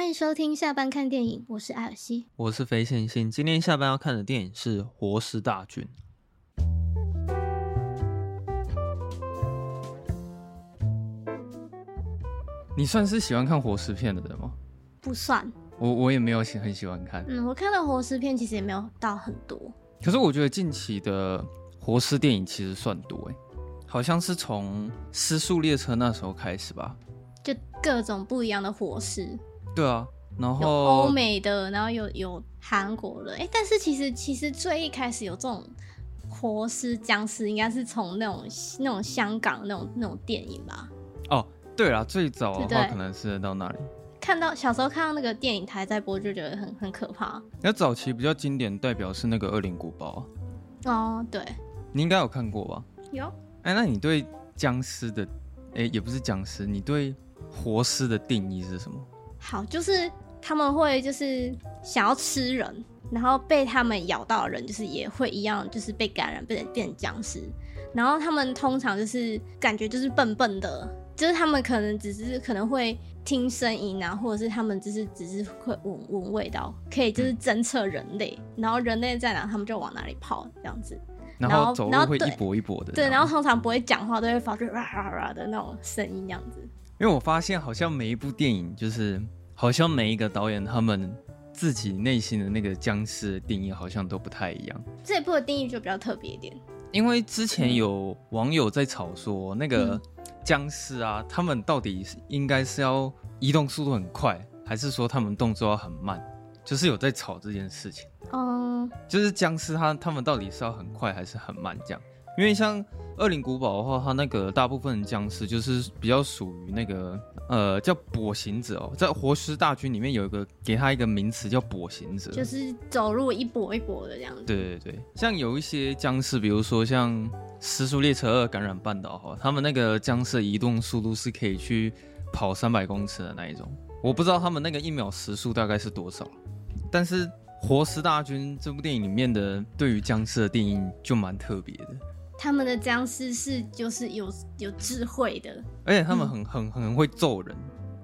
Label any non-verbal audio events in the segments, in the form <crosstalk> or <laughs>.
欢迎收听下班看电影，我是艾尔西，我是肥线性。今天下班要看的电影是《活尸大军》。你算是喜欢看活尸片的人吗？不算，我我也没有喜很喜欢看。嗯，我看的活尸片其实也没有到很多。可是我觉得近期的活尸电影其实算多哎，好像是从《失速列车》那时候开始吧。就各种不一样的活尸。对啊，然后有欧美的，然后有有韩国的，哎，但是其实其实最一开始有这种活尸僵尸，应该是从那种那种香港那种那种电影吧？哦，对啦，最早的话可能是到那里。看到小时候看到那个电影台在播，就觉得很很可怕。那早期比较经典代表是那个《恶灵古堡》哦，对，你应该有看过吧？有。哎，那你对僵尸的，哎，也不是僵尸，你对活尸的定义是什么？好，就是他们会就是想要吃人，然后被他们咬到的人，就是也会一样，就是被感染，变成变僵尸。然后他们通常就是感觉就是笨笨的，就是他们可能只是可能会听声音啊，或者是他们只是只是会闻闻味道，可以就是侦测人类，然后人类在哪，他们就往哪里跑这样子。然后走路会一跛一跛的。对，然后通常不会讲话，都会发出 <laughs> 哇哇哇的那种声音，这样子。因为我发现，好像每一部电影，就是好像每一个导演他们自己内心的那个僵尸的定义，好像都不太一样。这一部的定义就比较特别一点。因为之前有网友在吵说，那个僵尸啊，他们到底应该是要移动速度很快，还是说他们动作要很慢？就是有在吵这件事情。嗯，就是僵尸他他们到底是要很快还是很慢这样？因为像。恶灵古堡的话，它那个大部分的僵尸就是比较属于那个呃叫跛行者哦，在活尸大军里面有一个给他一个名词叫跛行者，就是走路一跛一跛的这样子。对对对，像有一些僵尸，比如说像《尸速列车二：感染半岛》哈，他们那个僵尸的移动速度是可以去跑三百公尺的那一种，我不知道他们那个一秒时速大概是多少，但是《活尸大军》这部电影里面的对于僵尸的定义就蛮特别的。他们的僵尸是就是有有智慧的，而且他们很很很会揍人，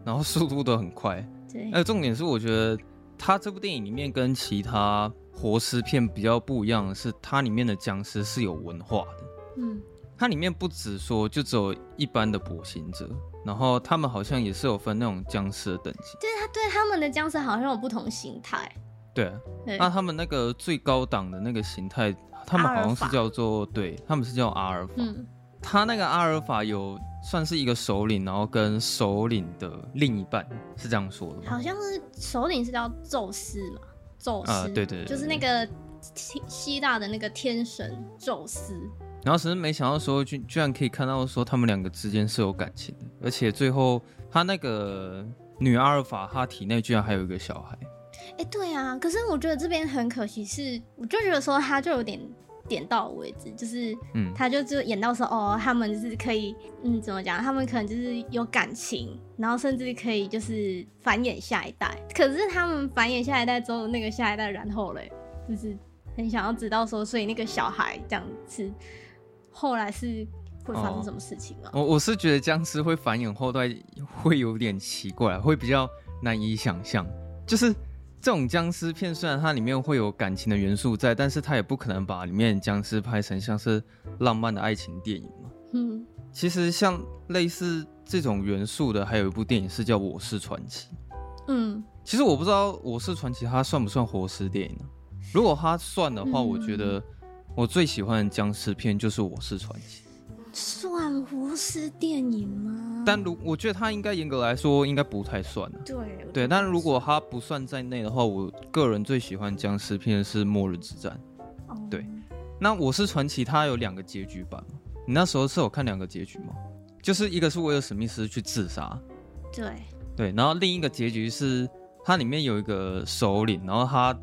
然后速度都很快。对，而重点是我觉得他这部电影里面跟其他活尸片比较不一样的是，它里面的僵尸是有文化的。嗯，它里面不止说就只有一般的跛行者，然后他们好像也是有分那种僵尸的等级。对，他对他们的僵尸好像有不同形态。对，那他们那个最高档的那个形态。他们好像是叫做，对，他们是叫阿尔法。嗯，他那个阿尔法有算是一个首领，然后跟首领的另一半是这样说的吗？好像是首领是叫宙斯嘛，宙斯，啊，对，对对，就是那个希腊的那个天神宙斯。然后只是没想到说，居居然可以看到说他们两个之间是有感情的，而且最后他那个女阿尔法，她体内居然还有一个小孩。哎，对啊，可是我觉得这边很可惜是，是我就觉得说他就有点点到为止，就是，嗯，他就就演到说，哦，他们就是可以，嗯，怎么讲？他们可能就是有感情，然后甚至可以就是繁衍下一代。可是他们繁衍下一代之后，那个下一代然后嘞，就是很想要知道说，所以那个小孩这样子，后来是会发生什么事情吗？我、哦、我是觉得僵尸会繁衍后代会有点奇怪，会比较难以想象，就是。这种僵尸片虽然它里面会有感情的元素在，但是它也不可能把里面僵尸拍成像是浪漫的爱情电影嘛。嗯，其实像类似这种元素的，还有一部电影是叫《我是传奇》。嗯，其实我不知道《我是传奇》它算不算活尸电影呢？如果它算的话，我觉得我最喜欢的僵尸片就是《我是传奇》。算活尸电影吗？但如我觉得它应该严格来说应该不太算。对对，但如果它不算在内的话，我个人最喜欢僵尸片是《末日之战》。哦。对，那我是传奇，它有两个结局版。你那时候是有看两个结局吗？就是一个是威尔史密斯去自杀。对对，然后另一个结局是它里面有一个首领，然后他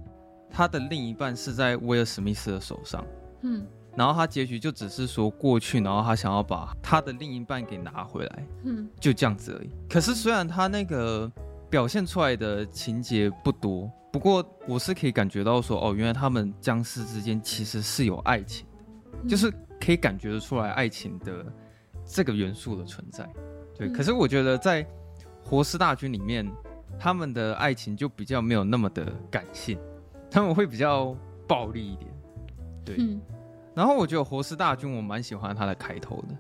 他的另一半是在威尔史密斯的手上。嗯。然后他结局就只是说过去，然后他想要把他的另一半给拿回来，嗯，就这样子而已。可是虽然他那个表现出来的情节不多，不过我是可以感觉到说，哦，原来他们僵尸之间其实是有爱情的，就是可以感觉得出来爱情的这个元素的存在。对，可是我觉得在《活尸大军》里面，他们的爱情就比较没有那么的感性，他们会比较暴力一点。对，嗯、然后我觉得活尸大军我蛮喜欢他的开头的。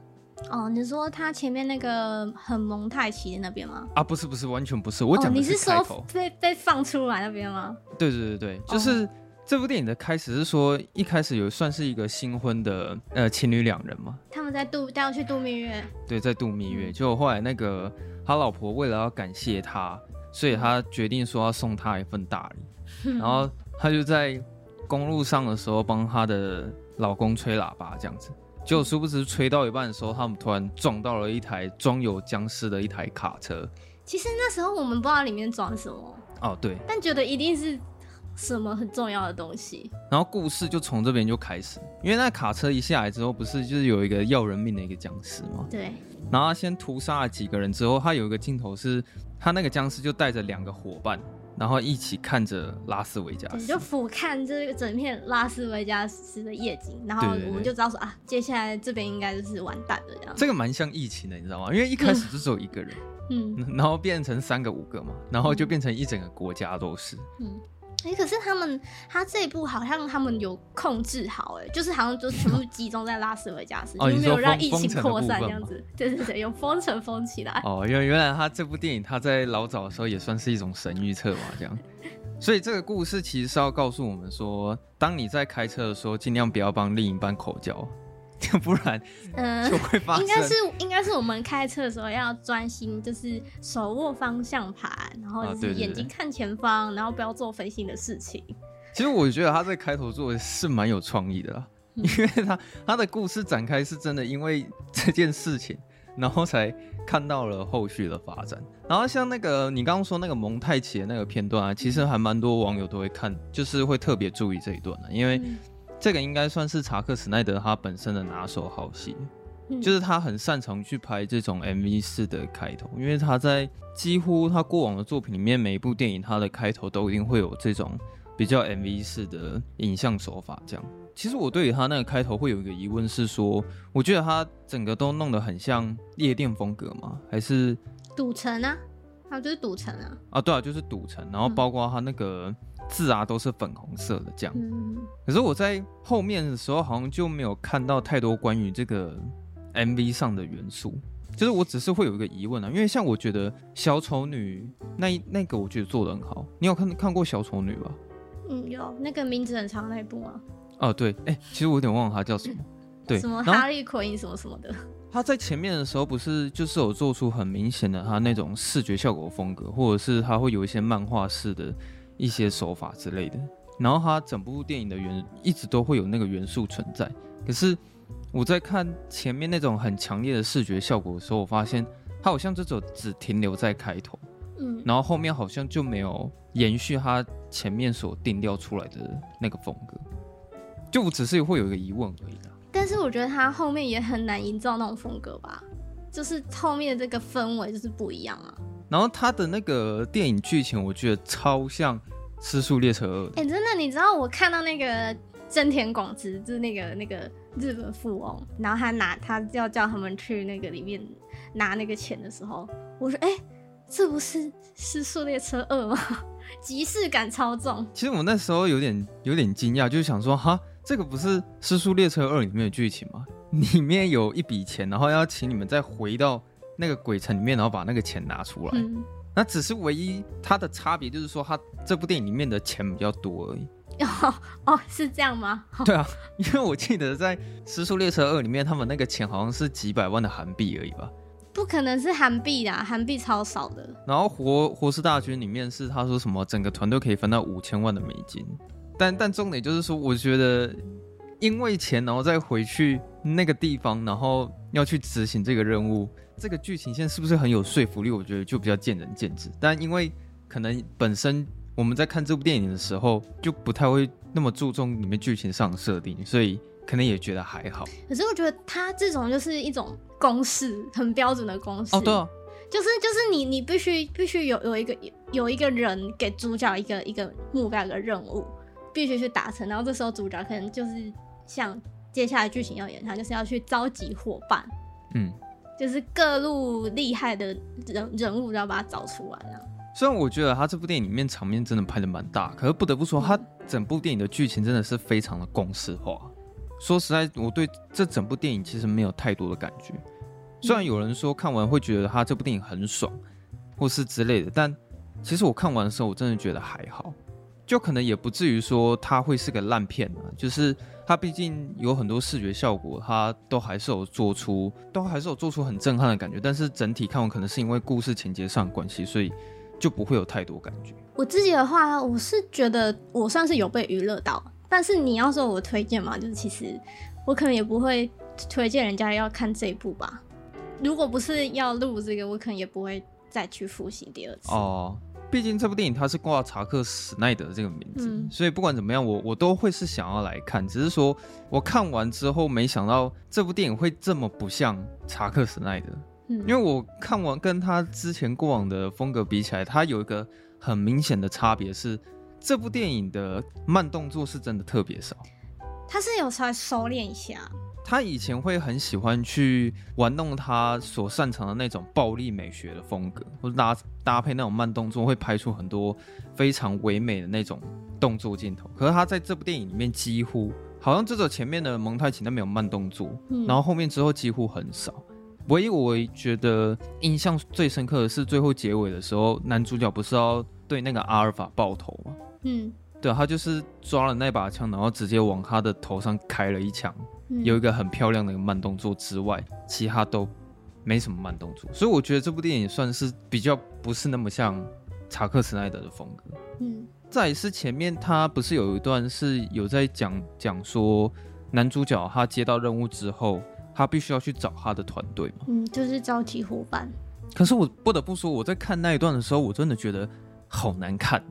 哦，你说他前面那个很蒙太奇的那边吗？啊，不是不是，完全不是。我讲的是开头。哦，你是说被被放出来那边吗？对对对对，就是。哦这部电影的开始是说，一开始有算是一个新婚的呃情侣两人嘛，他们在度带要去度蜜月，对，在度蜜月。就后来那个他老婆为了要感谢他，所以他决定说要送他一份大礼，<laughs> 然后他就在公路上的时候帮他的老公吹喇叭，这样子。结果殊不知吹到一半的时候，他们突然撞到了一台装有僵尸的一台卡车。其实那时候我们不知道里面装什么，哦对，但觉得一定是。什么很重要的东西？然后故事就从这边就开始，因为那卡车一下来之后，不是就是有一个要人命的一个僵尸吗？对。然后他先屠杀了几个人之后，他有一个镜头是，他那个僵尸就带着两个伙伴，然后一起看着拉斯维加斯，就俯瞰这个整片拉斯维加斯的夜景，然后我们就知道说啊，接下来这边应该就是完蛋了这样。这个蛮像疫情的，你知道吗？因为一开始就只有一个人，嗯，然后变成三个五个嘛，然后就变成一整个国家都是，嗯。哎、欸，可是他们，他这一部好像他们有控制好，哎，就是好像就全部 <laughs> 集中在拉斯维加斯，就没有让疫情扩散这样子。对对对，有封城封起来。哦，原原来他这部电影他在老早的时候也算是一种神预测嘛，这样。所以这个故事其实是要告诉我们说，当你在开车的时候，尽量不要帮另一半口交。<laughs> 不然，嗯，就会发生。应该是应该是我们开车的时候要专心，就是手握方向盘，然后就是眼睛看前方，啊、对对对，然后不要做分心的事情。其实我觉得他在开头做的是蛮有创意的啦，嗯、<laughs> 因为他他的故事展开是真的，因为这件事情，然后才看到了后续的发展。然后像那个你刚刚说那个蒙太奇的那个片段啊，其实还蛮多网友都会看，就是会特别注意这一段的，因为。嗯这个应该算是查克·史奈德他本身的拿手好戏，嗯、就是他很擅长去拍这种 MV 式的开头，因为他在几乎他过往的作品里面，每一部电影他的开头都一定会有这种比较 MV 式的影像手法。这样，其实我对于他那个开头会有一个疑问是说，我觉得他整个都弄得很像夜店风格吗？还是赌城啊？还有就是赌城啊？啊，对啊，就是赌城，然后包括他那个。嗯字啊都是粉红色的这样，嗯、可是我在后面的时候好像就没有看到太多关于这个 MV 上的元素，就是我只是会有一个疑问啊，因为像我觉得小丑女那那个我觉得做得很好，你有看看过小丑女吧？嗯，有那个名字很长那一部吗？哦，对，哎、欸，其实我有点忘了它叫什么，<laughs> 对，什么哈利奎因什么什么的。他在前面的时候不是就是有做出很明显的他那种视觉效果风格，或者是他会有一些漫画式的。一些手法之类的，然后它整部电影的元一直都会有那个元素存在。可是我在看前面那种很强烈的视觉效果的时候，我发现它好像这种只停留在开头，嗯，然后后面好像就没有延续它前面所定调出来的那个风格。就我只是会有一个疑问而已啦。但是我觉得它后面也很难营造那种风格吧，就是后面的这个氛围就是不一样啊。然后他的那个电影剧情，我觉得超像《失速列车二》。哎，真的，你知道我看到那个真田广之，就是那个那个日本富翁，然后他拿他要叫他们去那个里面拿那个钱的时候，我说：“哎，这不是《失速列车二》吗？<laughs> 即视感超重。”其实我那时候有点有点惊讶，就是想说：“哈，这个不是《失速列车二》里面的剧情吗？里面有一笔钱，然后要请你们再回到。”那个鬼城里面，然后把那个钱拿出来，嗯、那只是唯一它的差别，就是说它这部电影里面的钱比较多而已。哦哦，是这样吗？对啊，因为我记得在《时速列车二》里面，他们那个钱好像是几百万的韩币而已吧？不可能是韩币啦，韩币超少的。然后活活尸大军里面是他说什么，整个团队可以分到五千万的美金。但但重点就是说，我觉得因为钱，然后再回去那个地方，然后要去执行这个任务。这个剧情线是不是很有说服力？我觉得就比较见仁见智。但因为可能本身我们在看这部电影的时候，就不太会那么注重里面剧情上的设定，所以可能也觉得还好。可是我觉得它这种就是一种公式，很标准的公式。哦，对啊，就是就是你你必须必须有有一个有一个人给主角一个一个目标一个任务，必须去达成。然后这时候主角可能就是像接下来剧情要演，他就是要去召集伙伴。嗯。就是各路厉害的人人物，都要把它找出来啊，虽然我觉得他这部电影里面场面真的拍得蛮大，可是不得不说，他整部电影的剧情真的是非常的公式化。说实在，我对这整部电影其实没有太多的感觉。虽然有人说看完会觉得他这部电影很爽，或是之类的，但其实我看完的时候，我真的觉得还好，就可能也不至于说他会是个烂片啊。就是他毕竟有很多视觉效果，它都还是有做出，都还是有做出很震撼的感觉。但是整体看完，可能是因为故事情节上的关系，所以。就不会有太多感觉。我自己的话，我是觉得我算是有被娱乐到，但是你要说我推荐嘛，就是其实我可能也不会推荐人家要看这一部吧。如果不是要录这个，我可能也不会再去复习第二次。哦，毕竟这部电影它是挂查克·史奈德这个名字，嗯，所以不管怎么样，我我都会是想要来看。只是说我看完之后，没想到这部电影会这么不像查克·史奈德。嗯因为我看完跟他之前过往的风格比起来，他有一个很明显的差别是，这部电影的慢动作是真的特别少。他是有稍微收敛一下。他以前会很喜欢去玩弄他所擅长的那种暴力美学的风格，或者搭搭配那种慢动作，会拍出很多非常唯美的那种动作镜头。可是他在这部电影里面几乎好像只有前面的蒙太奇那边有慢动作，然后后面之后几乎很少。唯一我觉得印象最深刻的是最后结尾的时候，男主角不是要对那个阿尔法爆头吗？嗯，对，他就是抓了那把枪，然后直接往他的头上开了一枪，嗯，有一个很漂亮的一个慢动作之外，其他都没什么慢动作，所以我觉得这部电影算是比较不是那么像查克·史奈德的风格。嗯，再是前面他不是有一段是有在讲讲说男主角他接到任务之后。他必须要去找他的团队嘛？嗯，就是召集伙伴。可是我不得不说，我在看那一段的时候，我真的觉得好难看。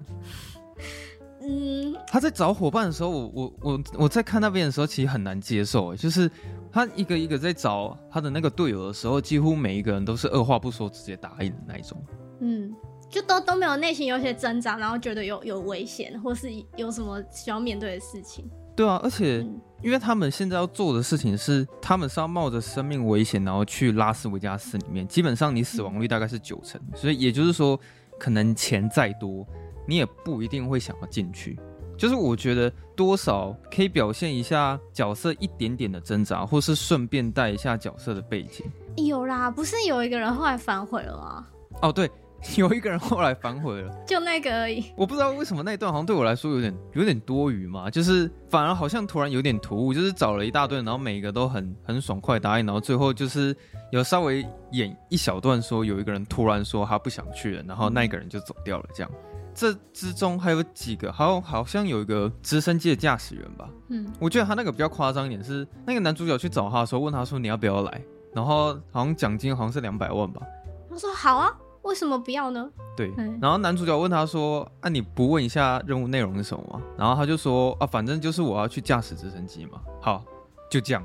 嗯，他在找伙伴的时候，我我我我在看那边的时候，其实很难接受。就是他一个一个在找他的那个队友的时候，几乎每一个人都是二话不说直接答应的那一种。嗯，就都都没有内心有些挣扎，然后觉得有有危险，或是有什么需要面对的事情。对啊，而且因为他们现在要做的事情是，他们是要冒着生命危险，然后去拉斯维加斯里面。基本上你死亡率大概是九成，所以也就是说，可能钱再多，你也不一定会想要进去。就是我觉得多少可以表现一下角色一点点的挣扎，或是顺便带一下角色的背景。有啦，不是有一个人后来反悔了吗？哦，对。有一个人后来反悔了，<laughs> 就那个而已。我不知道为什么那一段好像对我来说有点有点多余嘛，就是反而好像突然有点突兀，就是找了一大堆，然后每一个都很很爽快答应，然后最后就是有稍微演一小段说有一个人突然说他不想去了，然后那个人就走掉了。这样，这之中还有几个，好像好像有一个直升机的驾驶员吧。嗯，我觉得他那个比较夸张一点是那个男主角去找他的时候问他说你要不要来，然后好像奖金好像是两百万吧。他说好啊。为什么不要呢？对，然后男主角问他说：“啊，你不问一下任务内容是什么吗？”然后他就说：“啊，反正就是我要去驾驶直升机嘛。”好，就这样。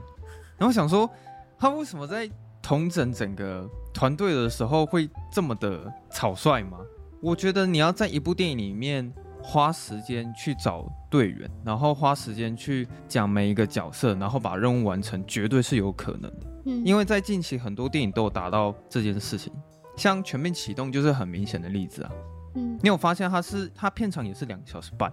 然后想说，他为什么在统整整个团队的时候会这么的草率吗？我觉得你要在一部电影里面花时间去找队员，然后花时间去讲每一个角色，然后把任务完成，绝对是有可能的。嗯，因为在近期很多电影都有达到这件事情。像全面启动就是很明显的例子啊，嗯，你有发现他是他片场也是两个小时半，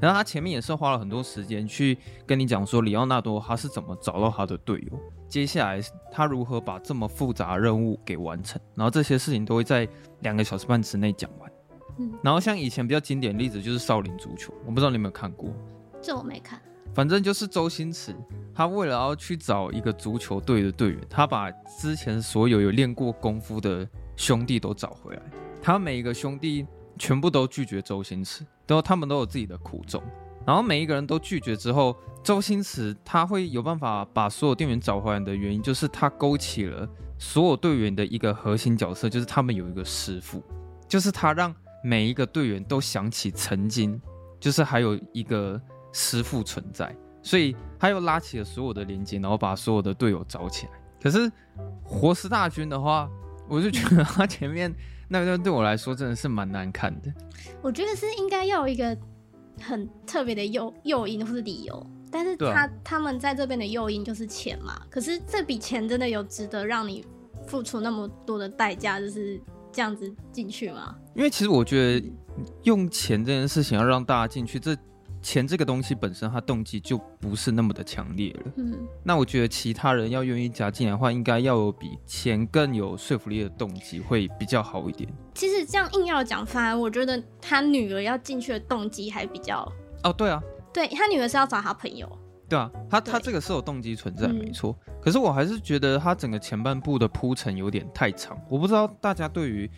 然后他前面也是花了很多时间去跟你讲说里奥纳多他是怎么找到他的队友，接下来他如何把这么复杂任务给完成，然后这些事情都会在两个小时半之内讲完，然后像以前比较经典例子就是少林足球，我不知道你有没有看过，这我没看。反正就是周星驰，他为了要去找一个足球队的队员，他把之前所有有练过功夫的兄弟都找回来。他每一个兄弟全部都拒绝周星驰，都他们都有自己的苦衷。然后每一个人都拒绝之后，周星驰他会有办法把所有队员找回来的原因，就是他勾起了所有队员的一个核心角色，就是他们有一个师傅，就是他让每一个队员都想起曾经，就是还有一个。师傅存在，所以他又拉起了所有的连接，然后把所有的队友找起来。可是活尸大军的话，我就觉得他前面那段对我来说真的是蛮难看的。我觉得是应该要有一个很特别的诱诱因或是理由，但是他、啊、他们在这边的诱因就是钱嘛。可是这笔钱真的有值得让你付出那么多的代价，就是这样子进去吗？因为其实我觉得用钱这件事情要让大家进去，这钱这个东西本身它动机就不是那么的强烈了。嗯，那我觉得其他人要愿意加进来的话，应该要有比钱更有说服力的动机会比较好一点。其实这样硬要讲，反而我觉得他女儿要进去的动机还比较……哦，对啊，对他女儿是要找他朋友。对啊，他他这个是有动机存在，没错。可是我还是觉得他整个前半部的铺陈有点太长。我不知道大家对于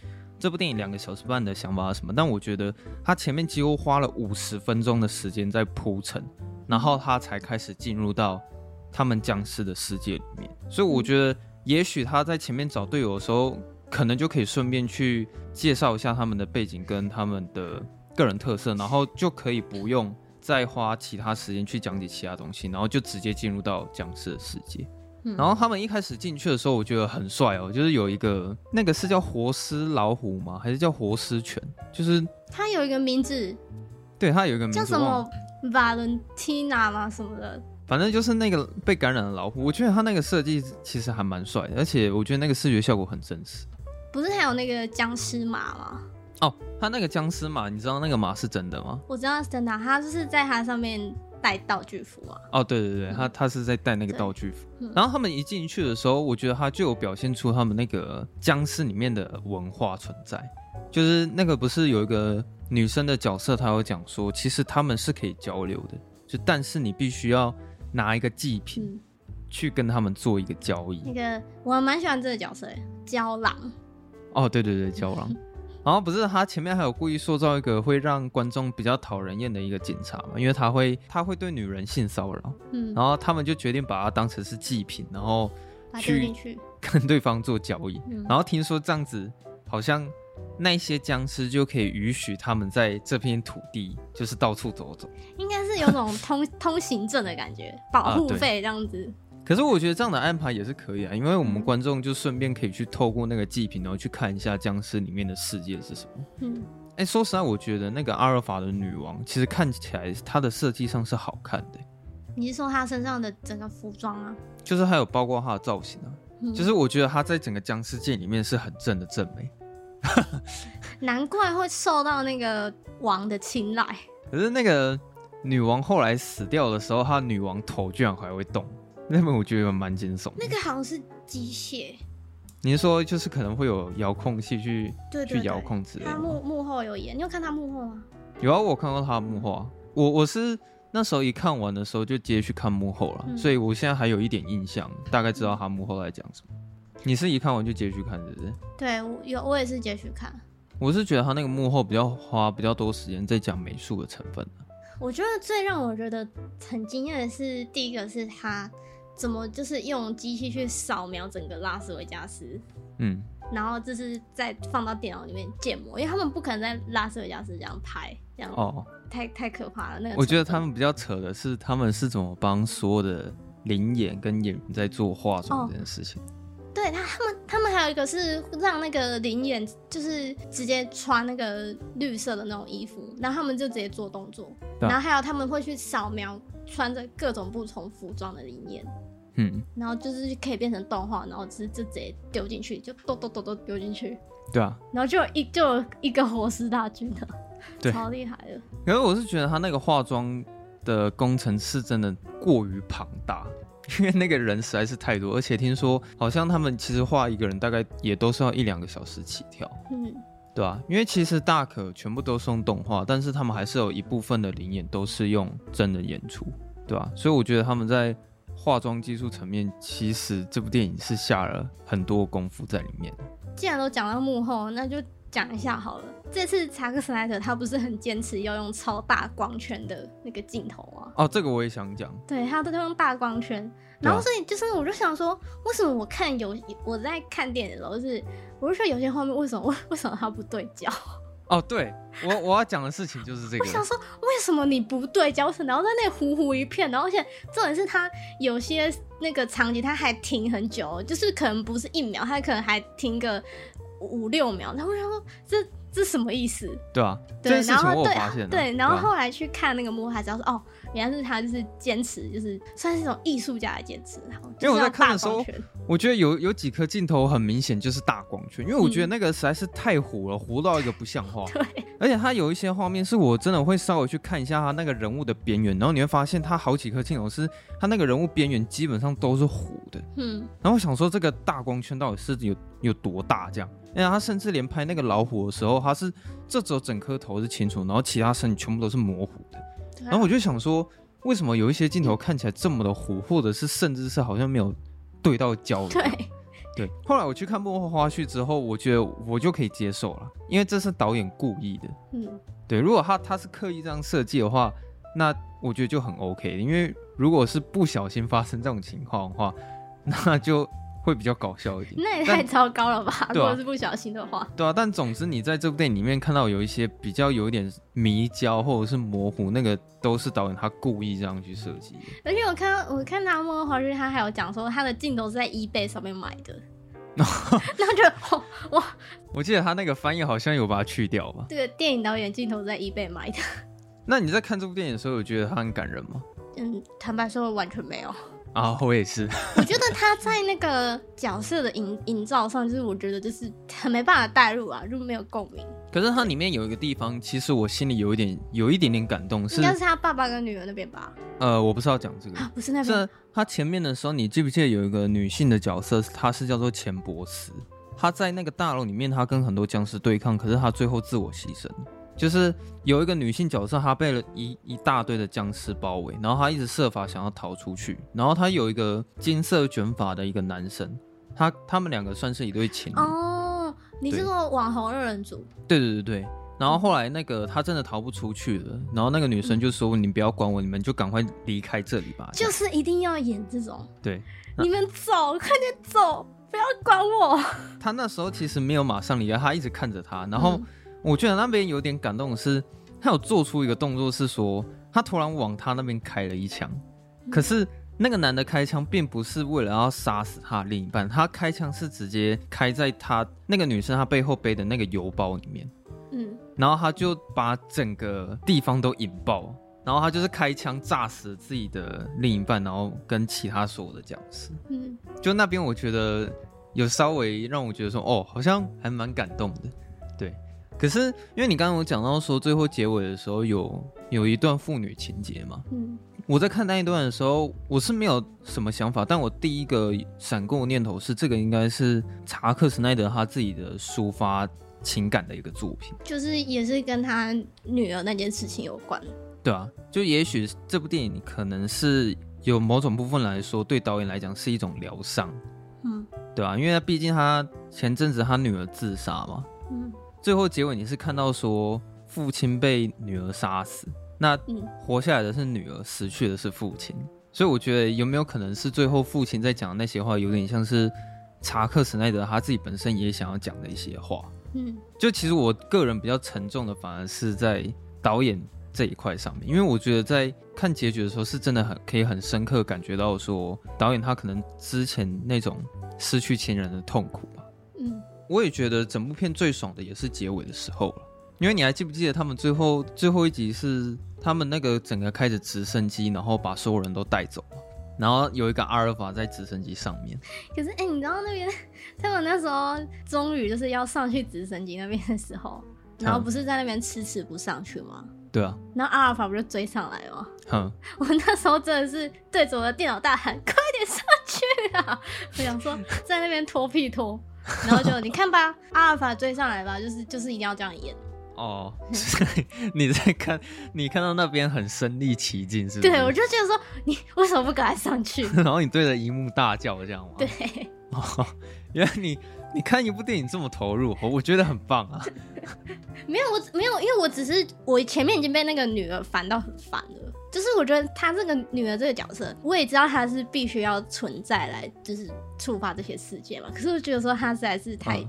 这部电影两个小时半的想法是什么，但我觉得他前面几乎花了五十分钟的时间在铺陈，然后他才开始进入到他们僵尸的世界里面。所以我觉得，也许他在前面找队友的时候，可能就可以顺便去介绍一下他们的背景跟他们的个人特色，然后就可以不用。再花其他时间去讲解其他东西，然后就直接进入到僵尸的世界。嗯。然后他们一开始进去的时候，我觉得很帅哦，就是有一个那个是叫活尸老虎吗？还是叫活尸犬？就是它有一个名字，对，它有一个名字叫什么 Valentina 吗？什么的？反正就是那个被感染的老虎。我觉得它那个设计其实还蛮帅的，而且我觉得那个视觉效果很真实。不是还有那个僵尸马吗？哦，它那个僵尸马，你知道那个马是真的吗？我知道是真的，它就是在它上面带道具服啊。哦，对对对，嗯、他他是在带那个道具服。然后他们一进去的时候，我觉得他就有表现出他们那个僵尸里面的文化存在，就是那个不是有一个女生的角色，她有讲说，其实他们是可以交流的，就但是你必须要拿一个祭品、嗯、去跟他们做一个交易。那个我还蛮喜欢这个角色，胶囊。哦，对对对，郊狼。<laughs> 然后不是他前面还有故意塑造一个会让观众比较讨人厌的一个警察嘛？因为他会他会对女人性骚扰，嗯，然后他们就决定把他当成是祭品，然后去 <laughs> 跟对方做交易。然后听说这样子好像那些僵尸就可以允许他们在这片土地就是到处走走，应该是有种通通行证的感觉，保护费这样子。可是我觉得这样的安排也是可以啊，因为我们观众就顺便可以去透过那个祭品，然后去看一下僵尸里面的世界是什么。嗯，哎，说实在，我觉得那个阿尔法的女王其实看起来她的设计上是好看的。你是说她身上的整个服装啊？就是还有包括她的造型啊，嗯、就是我觉得她在整个僵尸界里面是很正的正美。<laughs> 难怪会受到那个王的青睐。可是那个女王后来死掉的时候，她女王头居然还会动。那本我觉得蛮惊悚。那个好像是机械。你是说就是可能会有遥控器去去遥控之类的？他幕幕后有演，你有看他幕后吗？有啊，我看到他的幕后啊。我我是那时候一看完的时候就直接去看幕后了，嗯、所以我现在还有一点印象，大概知道他幕后在讲什么。你是一看完就直接去看，是不是？对，我有我也是直接去看。我是觉得他那个幕后比较花比较多时间在讲美术的成分。我觉得最让我觉得很惊艳的是，第一个是他。怎么就是用机器去扫描整个拉斯维加斯？嗯，然后就是再放到电脑里面建模，因为他们不可能在拉斯维加斯这样拍，这样哦，太太可怕了。那个我觉得他们比较扯的是，他们是怎么帮所有的灵眼跟演员在做化妆这件事情？哦、对他，他们他们还有一个是让那个灵眼就是直接穿那个绿色的那种衣服，然后他们就直接做动作，啊、然后还有他们会去扫描穿着各种不同服装的理念。嗯，然后就是可以变成动画，然后直就直接丢进去，就咚咚咚咚丢进去。对啊，然后就有一就有一个活尸大军的，对，超厉害的。可是我是觉得他那个化妆的工程是真的过于庞大，因为那个人实在是太多，而且听说好像他们其实画一个人大概也都是要一两个小时起跳。嗯，对啊，因为其实大可全部都是用动画，但是他们还是有一部分的灵演都是用真的演出，对吧？所以我觉得他们在。化妆技术层面，其实这部电影是下了很多功夫在里面。既然都讲到幕后，那就讲一下好了。这次查克·斯奈德他不是很坚持要用超大光圈的那个镜头啊？哦，这个我也想讲。对，他都用大光圈，然后所以就是我就想说，为什么我看有我在看电影的时候，就是我就说有些画面为什么为 <laughs> 为什么它不对焦？哦，对我我要讲的事情就是这个。我想说，为什么你不对焦？然后在那里糊糊一片，然后而且重点是它有些那个场景它还停很久，就是可能不是一秒，它可能还停个五六秒。然后我想说，这这什么意思？对啊，对，然后对对，然后后来去看那个幕后才知道说，哦，原来是他就是坚持，就是算是一种艺术家的坚持。因为我在看的时候，我觉得有有几颗镜头很明显就是大光圈，因为我觉得那个实在是太糊了，糊到一个不像话。<laughs> 对，而且他有一些画面是我真的会稍微去看一下他那个人物的边缘，然后你会发现他好几颗镜头是他那个人物边缘基本上都是糊的。嗯，然后我想说这个大光圈到底是有有多大这样？哎呀，他甚至连拍那个老虎的时候，他是这只有整颗头是清楚，然后其他身体全部都是模糊的。然后我就想说，为什么有一些镜头看起来这么的糊，或者是甚至是好像没有。对到焦，对，<laughs> 对。后来我去看幕后花絮之后，我觉得我就可以接受了，因为这是导演故意的。嗯，对。如果他他是刻意这样设计的话，那我觉得就很 OK。因为如果是不小心发生这种情况的话，那就。会比较搞笑一点，那也太糟糕了吧？如果是不小心的话，对啊。但总之，你在这部电影里面看到有一些比较有一点迷焦或者是模糊，那个都是导演他故意这样去设计。而且我看到我看他幕后花絮，他还有讲说他的镜头是在 eBay 上面买的，<laughs> 那就 <laughs> 哇！我记得他那个翻译好像有把它去掉吧？这个电影导演镜头是在 eBay 买的。那你在看这部电影的时候，有觉得他很感人吗？嗯，坦白说，完全没有。啊，我也是。<laughs> 我觉得他在那个角色的营营造上，就是我觉得就是很没办法带入啊，就没有共鸣。可是它里面有一个地方，其实我心里有一点有一点点感动，是应该是他爸爸跟女儿那边吧？呃，我不是要讲这个，啊、不是那边。是他前面的时候，你记不记得有一个女性的角色，她是叫做钱伯斯？她在那个大楼里面，她跟很多僵尸对抗，可是她最后自我牺牲。就是有一个女性角色，她被了一一大堆的僵尸包围，然后她一直设法想要逃出去。然后她有一个金色卷发的一个男生，他他们两个算是一对情侣。哦，你是说网红二人组？对对对对。然后后来那个他真的逃不出去了，然后那个女生就说：“你不要管我，你们就赶快离开这里吧。”就是一定要演这种。对，你们走，快点走，不要管我。他那时候其实没有马上离开，他一直看着他，然后。嗯我觉得那边有点感动的是，他有做出一个动作，是说他突然往他那边开了一枪，可是那个男的开枪并不是为了要杀死他另一半，他开枪是直接开在他那个女生她背后背的那个邮包里面，嗯，然后他就把整个地方都引爆，然后他就是开枪炸死自己的另一半，然后跟其他所有的僵尸，嗯，就那边我觉得有稍微让我觉得说，哦，好像还蛮感动的，对。可是，因为你刚刚有讲到说，最后结尾的时候有有一段父女情节嘛？嗯，我在看那一段的时候，我是没有什么想法，但我第一个闪过的念头是，这个应该是查克·史奈德他自己的抒发情感的一个作品，就是也是跟他女儿那件事情有关。对啊，就也许这部电影可能是有某种部分来说，对导演来讲是一种疗伤。嗯，对啊，因为毕竟他前阵子他女儿自杀嘛。嗯。最后结尾你是看到说父亲被女儿杀死，那活下来的是女儿，死去的是父亲，所以我觉得有没有可能是最后父亲在讲的那些话，有点像是查克·史奈德他自己本身也想要讲的一些话。嗯，就其实我个人比较沉重的，反而是在导演这一块上面，因为我觉得在看结局的时候，是真的很可以很深刻感觉到说导演他可能之前那种失去亲人的痛苦吧。嗯。我也觉得整部片最爽的也是结尾的时候了，因为你还记不记得他们最后最后一集是他们那个整个开着直升机，然后把所有人都带走，然后有一个阿尔法在直升机上面。可是哎、欸，你知道那边他们那时候终于就是要上去直升机那边的时候，然后不是在那边迟迟不上去吗？对啊。然后阿尔法不就追上来吗？哼，<laughs> 我那时候真的是对着我的电脑大喊：“快点上去啊！”我想说在那边拖屁拖。然后就你看吧，阿尔法追上来吧，就是就是一定要这样演哦。<laughs> 所以你在看，你看到那边很身临其境，是不是？对，我就觉得说，你为什么不赶快上去？<laughs> 然后你对着荧幕大叫，这样吗？对。哦，原来你你看一部电影这么投入，我觉得很棒啊。<laughs> 没有，我没有，因为我只是我前面已经被那个女儿烦到很烦了。就是我觉得她这个女儿这个角色，我也知道她是必须要存在来，就是触发这些事件嘛。可是我觉得说她实在是太……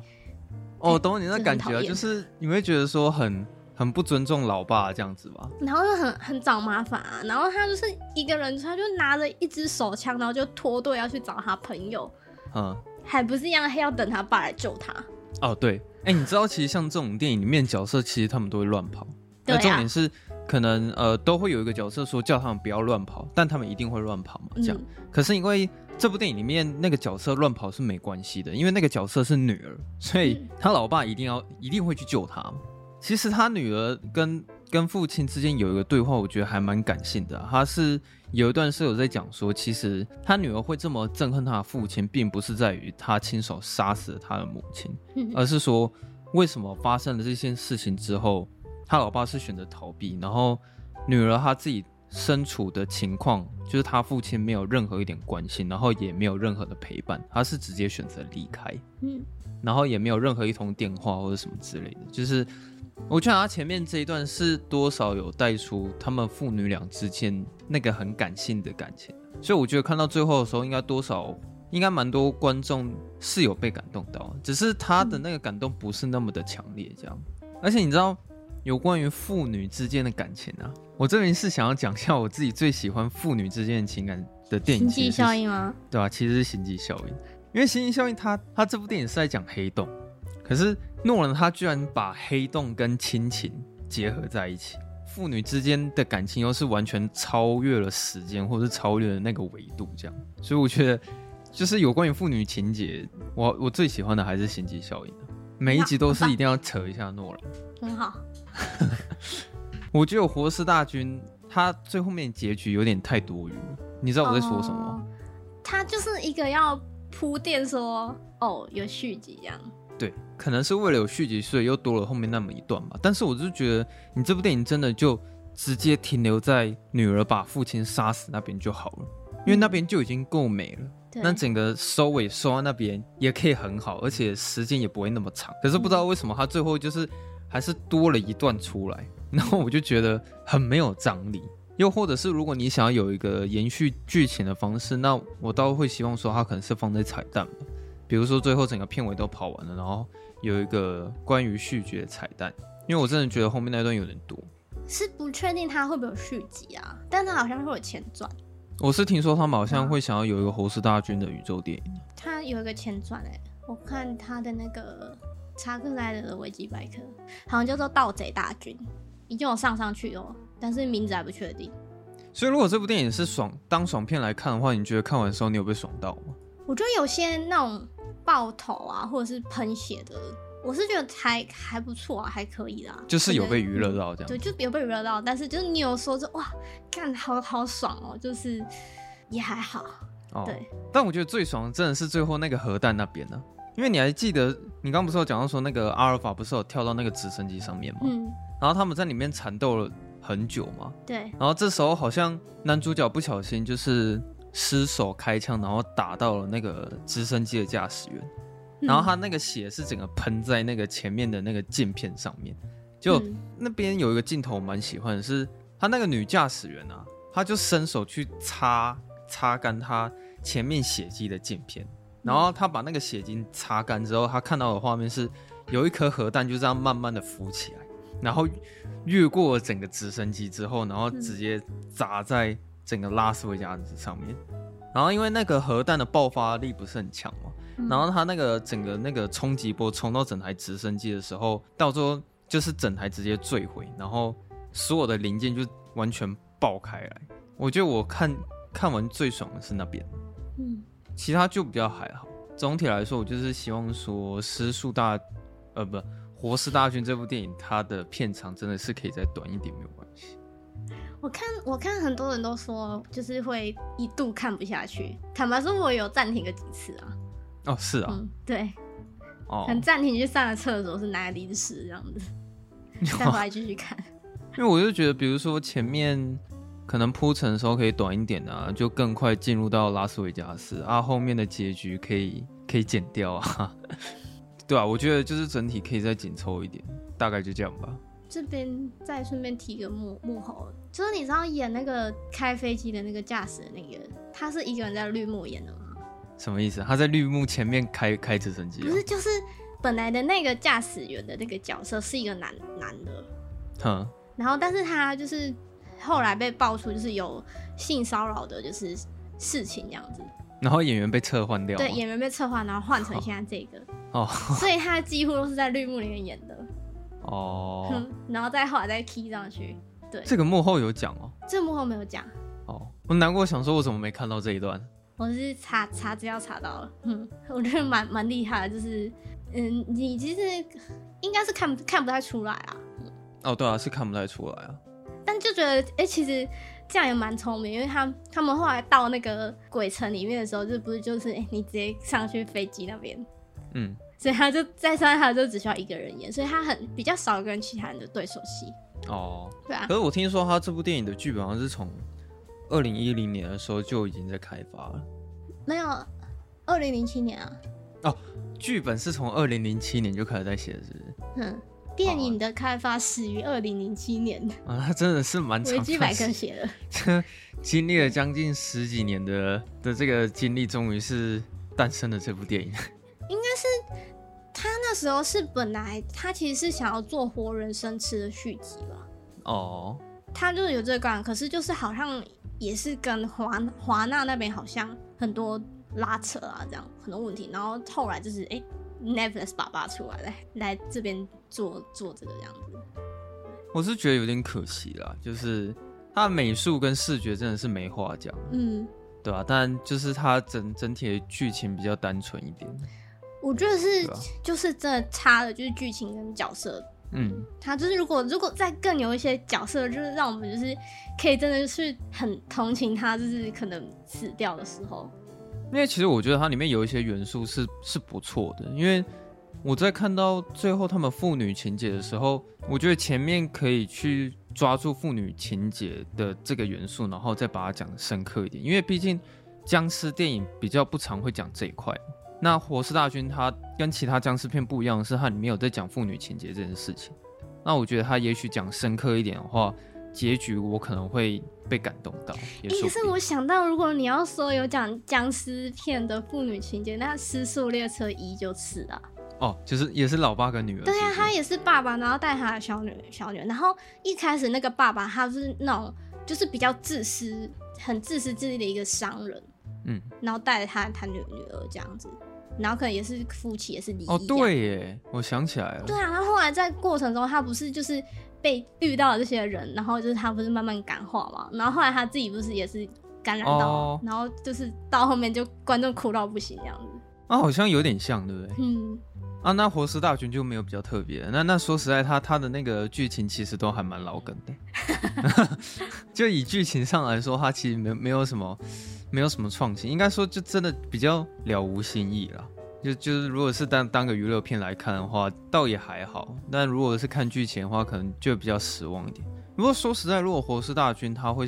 哦，懂你那感觉，就是你会觉得说很很不尊重老爸这样子吧？然后又很很找麻烦啊。然后他就是一个人，他就拿着一支手枪，然后就脱队要去找他朋友。嗯，还不是一样，还要等他爸来救他。哦，对，哎、欸，你知道其实像这种电影里面角色，其实他们都会乱跑。那重点是。可能呃都会有一个角色说叫他们不要乱跑，但他们一定会乱跑嘛，这样。嗯、可是因为这部电影里面那个角色乱跑是没关系的，因为那个角色是女儿，所以他老爸一定要一定会去救他。其实他女儿跟跟父亲之间有一个对话，我觉得还蛮感性的、啊。他是有一段是有在讲说，其实他女儿会这么憎恨他的父亲，并不是在于他亲手杀死了他的母亲，而是说为什么发生了这件事情之后，他老爸是选择逃避，然后女儿她自己身处的情况，就是他父亲没有任何一点关心，然后也没有任何的陪伴，他是直接选择离开，嗯，然后也没有任何一通电话或者什么之类的，就是。我觉得他前面这一段是多少有带出他们父女俩之间那个很感性的感情，所以我觉得看到最后的时候，应该多少应该蛮多观众是有被感动到，只是他的那个感动不是那么的强烈，这样。而且你知道，有关于父女之间的感情啊，我这边是想要讲一下我自己最喜欢父女之间的情感的电影，星际效应吗？对吧、啊？其实是星际效应，因为星际效应它它这部电影是在讲黑洞，可是。诺兰他居然把黑洞跟亲情结合在一起，父女之间的感情又是完全超越了时间，或者是超越了那个维度，这样。所以我觉得，就是有关于父女情节，我我最喜欢的还是《星际效应》的，每一集都是一定要扯一下诺兰。很好。<laughs> 我觉得《活尸大军》他最后面结局有点太多余，你知道我在说什么吗？他就是一个要铺垫说，哦，有续集这样。对，可能是为了有续集，所以又多了后面那么一段吧。但是我就觉得，你这部电影真的就直接停留在女儿把父亲杀死那边就好了，因为那边就已经够美了。嗯、那整个收尾收到那边也可以很好，而且时间也不会那么长。可是不知道为什么他最后就是还是多了一段出来，然后我就觉得很没有张力。又或者是如果你想要有一个延续剧情的方式，那我倒会希望说他可能是放在彩蛋吧。比如说最后整个片尾都跑完了，然后有一个关于续集的彩蛋，因为我真的觉得后面那段有点多，是不确定他会不会有续集啊？但他好像会有前传。我是听说他们好像会想要有一个侯氏大军的宇宙电影。他有一个前传哎，我看他的那个查克莱的维基百科，好像叫做《盗贼大军》，已经有上上去哦，但是名字还不确定。所以如果这部电影是爽当爽片来看的话，你觉得看完的时候你有被爽到吗？我觉得有些那种。爆头啊，或者是喷血的，我是觉得还还不错啊，还可以啦。就是有被娱乐到这样。对，就有被娱乐到，但是就是你有说这哇，干好好爽哦，就是也还好。哦、对。但我觉得最爽的真的是最后那个核弹那边呢、啊，因为你还记得你刚不是有讲到说那个阿尔法不是有跳到那个直升机上面吗？嗯。然后他们在里面缠斗了很久嘛。对。然后这时候好像男主角不小心就是。失手开枪，然后打到了那个直升机的驾驶员，然后他那个血是整个喷在那个前面的那个镜片上面。就那边有一个镜头我蛮喜欢的是，他那个女驾驶员啊，她就伸手去擦擦干他前面血迹的镜片，然后他把那个血迹擦干之后，他看到的画面是有一颗核弹就这样慢慢的浮起来，然后越过整个直升机之后，然后直接砸在。整个拉斯维加斯上面，然后因为那个核弹的爆发力不是很强嘛，嗯、然后它那个整个那个冲击波冲到整台直升机的时候，到最后就是整台直接坠毁，然后所有的零件就完全爆开来。我觉得我看看完最爽的是那边，嗯，其他就比较还好。总体来说，我就是希望说《失速大》呃不，《活尸大军》这部电影它的片长真的是可以再短一点，没有关系。我看，我看很多人都说，就是会一度看不下去。坦白说，我有暂停个几次啊。哦，是啊。嗯，对。哦。很暂停去上个厕所，是拿历史这样子，<laughs> 再回来继续看。因为我就觉得，比如说前面可能铺陈的时候可以短一点啊，就更快进入到拉斯维加斯啊，后面的结局可以可以剪掉啊。<laughs> 对啊，我觉得就是整体可以再紧凑一点，大概就这样吧。这边再顺便提个幕幕后，就是你知道演那个开飞机的那个驾驶的那个，他是一个人在绿幕演的吗？什么意思？他在绿幕前面开开直升机？不是，就是本来的那个驾驶员的那个角色是一个男男的，嗯，然后但是他就是后来被爆出就是有性骚扰的，就是事情这样子，然后演员被撤换掉，对，演员被撤换，然后换成现在这个，哦，所以他几乎都是在绿幕里面演的。哦，然后再后来再 key 上去，对，这个幕后有讲哦。这个幕后没有讲。哦，我难过，想说我怎么没看到这一段？我是查查资料查到了，嗯，<laughs> 我觉得蛮蛮厉害的，就是，嗯，你其实应该是看看不太出来啊。哦，对啊，是看不太出来啊。但就觉得，哎、欸，其实这样也蛮聪明，因为他他们后来到那个鬼城里面的时候，就不是就是，哎、欸，你直接上去飞机那边，嗯，所以他就在上他就只需要一个人演，所以他很比较少跟其他人的对手戏。哦，对啊。可是我听说他这部电影的剧本好像是从二零一零年的时候就已经在开发了。没有，二零零七年啊。哦，剧本是从二零零七年就开始在写，是不是？嗯。电影的开发始于二零零七年啊，他真的是蛮长。维基百科写的，<laughs> 这经历了将近十几年的的这个经历，终于是诞生了这部电影。应该是他那时候是本来他其实是想要做活人生吃的续集吧？哦，他就是有这个感，可是就是好像也是跟华华纳那边好像很多拉扯啊，这样很多问题，然后后来就是哎。欸 Netflix 爸爸出来来来这边做做这个样子，我是觉得有点可惜啦，就是他的美术跟视觉真的是没话讲，嗯，对吧、啊？但就是他整整体的剧情比较单纯一点，我觉得是、啊、就是真的差的就是剧情跟角色，嗯，他就是如果如果再更有一些角色，就是让我们就是可以真的是很同情他，就是可能死掉的时候。因为其实我觉得它里面有一些元素是是不错的，因为我在看到最后他们父女情节的时候，我觉得前面可以去抓住父女情节的这个元素，然后再把它讲深刻一点。因为毕竟僵尸电影比较不常会讲这一块。那《活尸大军》它跟其他僵尸片不一样的是，它里面有在讲父女情节这件事情。那我觉得它也许讲深刻一点的话。结局我可能会被感动到。也可是我想到，如果你要说有讲僵尸片的父女情节，那《失速列车一》就是了。哦，就是也是老爸跟女儿。对呀、啊，他也是爸爸，然后带他的小女小女儿。然后一开始那个爸爸他是那种就是比较自私、很自私自利的一个商人。嗯。然后带着他他女女儿这样子，然后可能也是夫妻也是离异。哦，对耶，我想起来了。对啊，然后后来在过程中，他不是就是。被遇到了这些人，然后就是他不是慢慢感化嘛，然后后来他自己不是也是感染到，oh. 然后就是到后面就观众哭到不行这样子。啊，好像有点像，对不对？嗯。啊，那活尸大军就没有比较特别。那那说实在，他他的那个剧情其实都还蛮老梗的。<laughs> 就以剧情上来说，他其实没没有什么没有什么创新，应该说就真的比较了无新意了。就就是，如果是当当个娱乐片来看的话，倒也还好。但如果是看剧情的话，可能就比较失望一点。不过说实在，如果《活尸大军》它会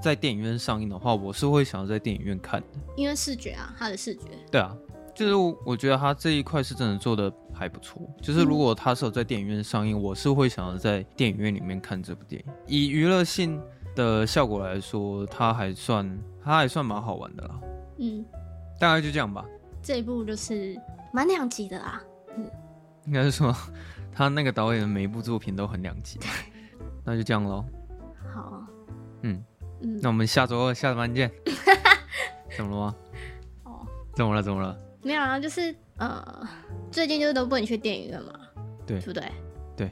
在电影院上映的话，我是会想要在电影院看的，因为视觉啊，它的视觉。对啊，就是我觉得它这一块是真的做的还不错。就是如果它是有在电影院上映，我是会想要在电影院里面看这部电影。以娱乐性的效果来说，它还算它还算蛮好玩的啦。嗯，大概就这样吧。这一部就是蛮两极的啦，嗯，应该是说 <laughs> 他那个导演的每一部作品都很两极，那就这样喽。好，嗯嗯，那我们下周二下班见。<laughs> 怎么了吗？哦，怎么了？怎么了？没有啊，就是呃，最近就是都不能去电影院嘛，对，对不对？对，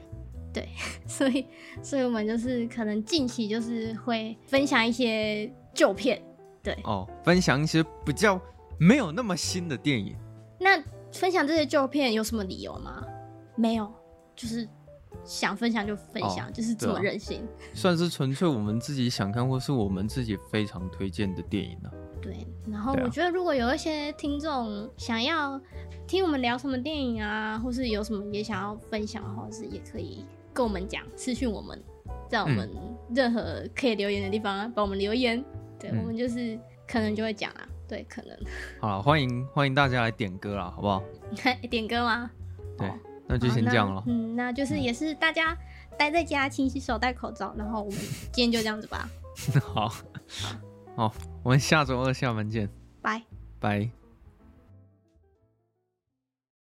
对，<laughs> 所以，所以我们就是可能近期就是会分享一些旧片，对，哦，分享一些比较。没有那么新的电影，那分享这些旧片有什么理由吗？没有，就是想分享就分享，哦、就是这么任性。啊、算是纯粹我们自己想看，或是我们自己非常推荐的电影呢、啊。对，然后我觉得如果有一些听众想要听我们聊什么电影啊，或是有什么也想要分享的话，是也可以跟我们讲，私讯我们，在我们任何可以留言的地方帮我们留言，对、嗯、我们就是可能就会讲啊。对，可能好了，欢迎欢迎大家来点歌啦，好不好？<laughs> 点歌吗？对，哦、那就先这样了。嗯，那就是也是大家待在家，勤洗手，戴口罩。然后我们今天就这样子吧。好，好，我们下周二厦门见。拜拜。